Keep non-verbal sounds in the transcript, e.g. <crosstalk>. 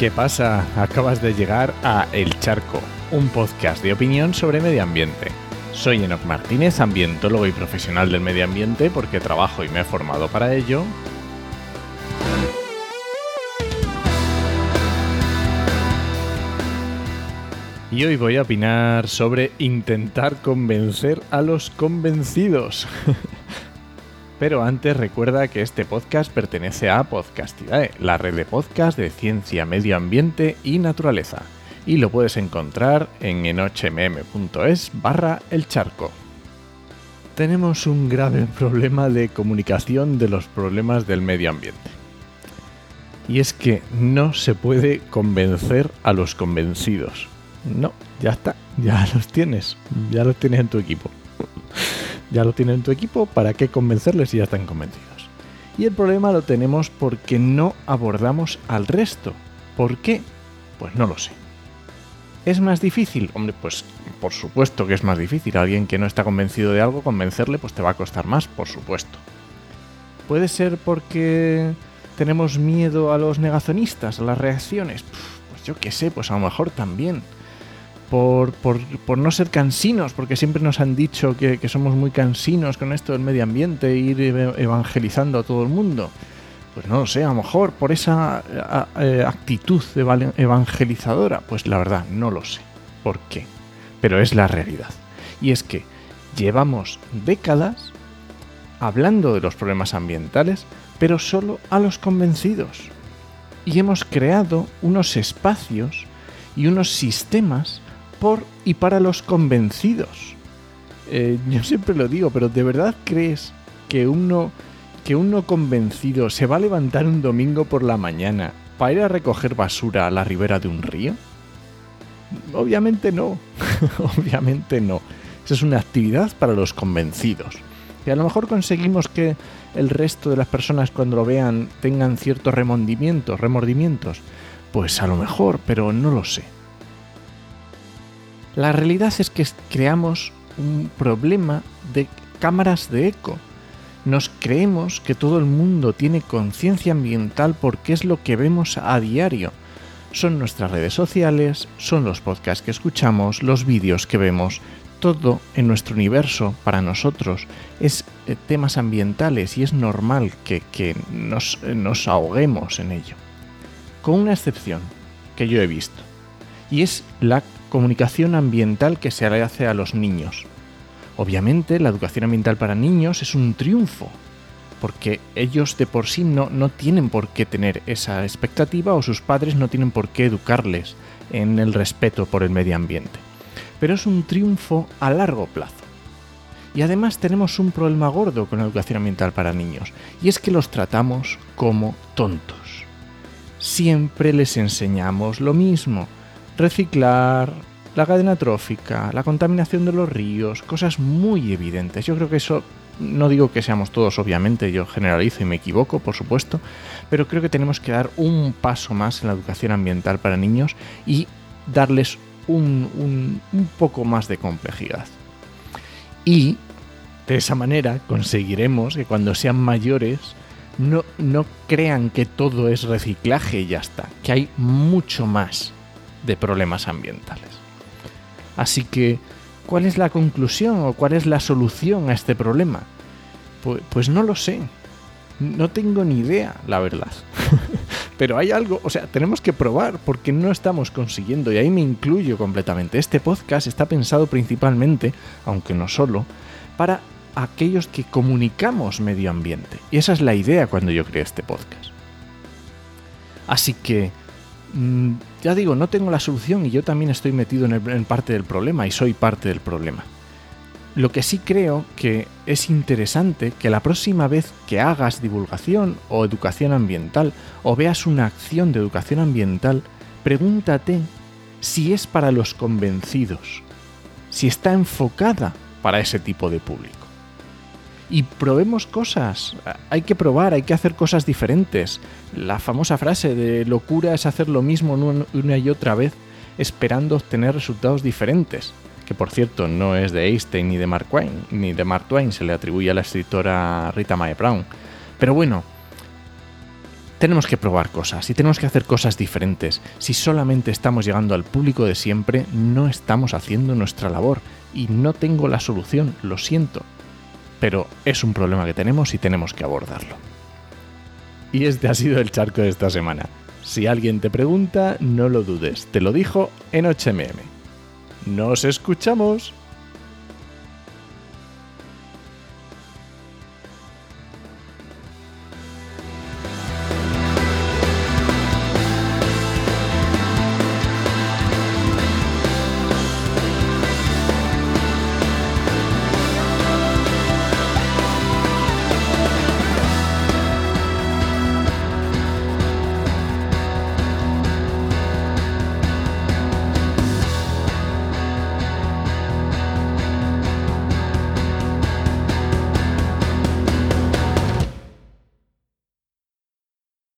¿Qué pasa? Acabas de llegar a El Charco, un podcast de opinión sobre medio ambiente. Soy Enoc Martínez, ambientólogo y profesional del medio ambiente porque trabajo y me he formado para ello. Y hoy voy a opinar sobre intentar convencer a los convencidos. <laughs> Pero antes recuerda que este podcast pertenece a Podcastidae, la red de podcast de ciencia, medio ambiente y naturaleza. Y lo puedes encontrar en enochmm.es barra el charco. Tenemos un grave <laughs> problema de comunicación de los problemas del medio ambiente. Y es que no se puede convencer a los convencidos. No, ya está, ya <laughs> los tienes, ya los tienes en tu equipo ya lo tienen en tu equipo, ¿para qué convencerles si ya están convencidos? Y el problema lo tenemos porque no abordamos al resto. ¿Por qué? Pues no lo sé. ¿Es más difícil? Hombre, pues por supuesto que es más difícil. alguien que no está convencido de algo, convencerle, pues te va a costar más, por supuesto. ¿Puede ser porque tenemos miedo a los negacionistas, a las reacciones? Pues yo qué sé, pues a lo mejor también por, por, no ser cansinos, porque siempre nos han dicho que, somos muy cansinos con esto del medio ambiente, e ir evangelizando a todo el mundo. Pues no lo sé, a lo mejor por esa eh, actitud evangelizadora, pues la verdad, no lo sé. ¿Por qué? Pero es la realidad. Y es que llevamos décadas hablando de los problemas ambientales, pero solo a los convencidos. Y hemos creado unos espacios y unos sistemas por y para los convencidos. Eh, <laughs> yo siempre lo digo, pero ¿de verdad crees que uno, que uno convencido se va a levantar un domingo por la mañana para ir a recoger basura a la ribera de un río? Obviamente no, <laughs> obviamente no. Esa es una actividad para los convencidos. Y a lo mejor conseguimos que el resto de las personas cuando lo vean tengan ciertos remordimientos, remordimientos. Pues a lo mejor, pero no lo sé. La realidad es que creamos un problema de cámaras de eco. Nos creemos que todo el mundo tiene conciencia ambiental porque es lo que vemos a diario. Son nuestras redes sociales, son los podcasts que escuchamos, los vídeos que vemos. Todo en nuestro universo, para nosotros, es eh, temas ambientales y es normal que, nos, nos ahoguemos en ello. Con una excepción que yo he visto, y es la comunicación ambiental que se hace a los niños. Obviamente la educación ambiental para niños es un triunfo, porque ellos de por sí no, no tienen por qué tener esa expectativa o sus padres no tienen por qué educarles en el respeto por el medio ambiente. Pero es un triunfo a largo plazo. Y además tenemos un problema gordo con la educación ambiental para niños, y es que los tratamos como tontos. Siempre les enseñamos lo mismo, reciclar, la cadena trófica, la contaminación de los ríos, cosas muy evidentes. Yo creo que eso, no digo que seamos todos, obviamente, yo generalizo y me equivoco, por supuesto, pero creo que tenemos que dar un paso más en la educación ambiental para niños y darles un, un poco más de complejidad. Y de esa manera conseguiremos que cuando sean mayores no, no crean que todo es reciclaje y ya está, que hay mucho más de problemas ambientales. Así que, ¿cuál es la conclusión o cuál es la solución a este problema? Pues, no lo sé. No tengo ni idea, la verdad. <laughs> Pero hay algo, o sea, tenemos que probar porque no estamos consiguiendo, y ahí me incluyo completamente. Este podcast está pensado principalmente, aunque no solo, para aquellos que comunicamos medio ambiente. Y esa es la idea cuando yo creé este podcast. Así que ya digo, no tengo la solución y yo también estoy metido en, parte del problema y soy parte del problema. Lo que sí creo que es interesante que la próxima vez que hagas divulgación o educación ambiental o veas una acción de educación ambiental, pregúntate si es para los convencidos, si está enfocada para ese tipo de público y probemos cosas. Hay que probar, hay que hacer cosas diferentes. La famosa frase de locura es hacer lo mismo una y otra vez esperando obtener resultados diferentes. Que por cierto no es de Einstein ni de Mark Twain, ni de Mark Twain, se le atribuye a la escritora Rita Mae Brown. Pero bueno, tenemos que probar cosas y tenemos que hacer cosas diferentes. Si solamente estamos llegando al público de siempre, no estamos haciendo nuestra labor y no tengo la solución, lo siento. Pero es un problema que tenemos y tenemos que abordarlo. Y este ha sido el charco de esta semana. Si alguien te pregunta, no lo dudes, te lo dijo en HMM. ¡Nos escuchamos!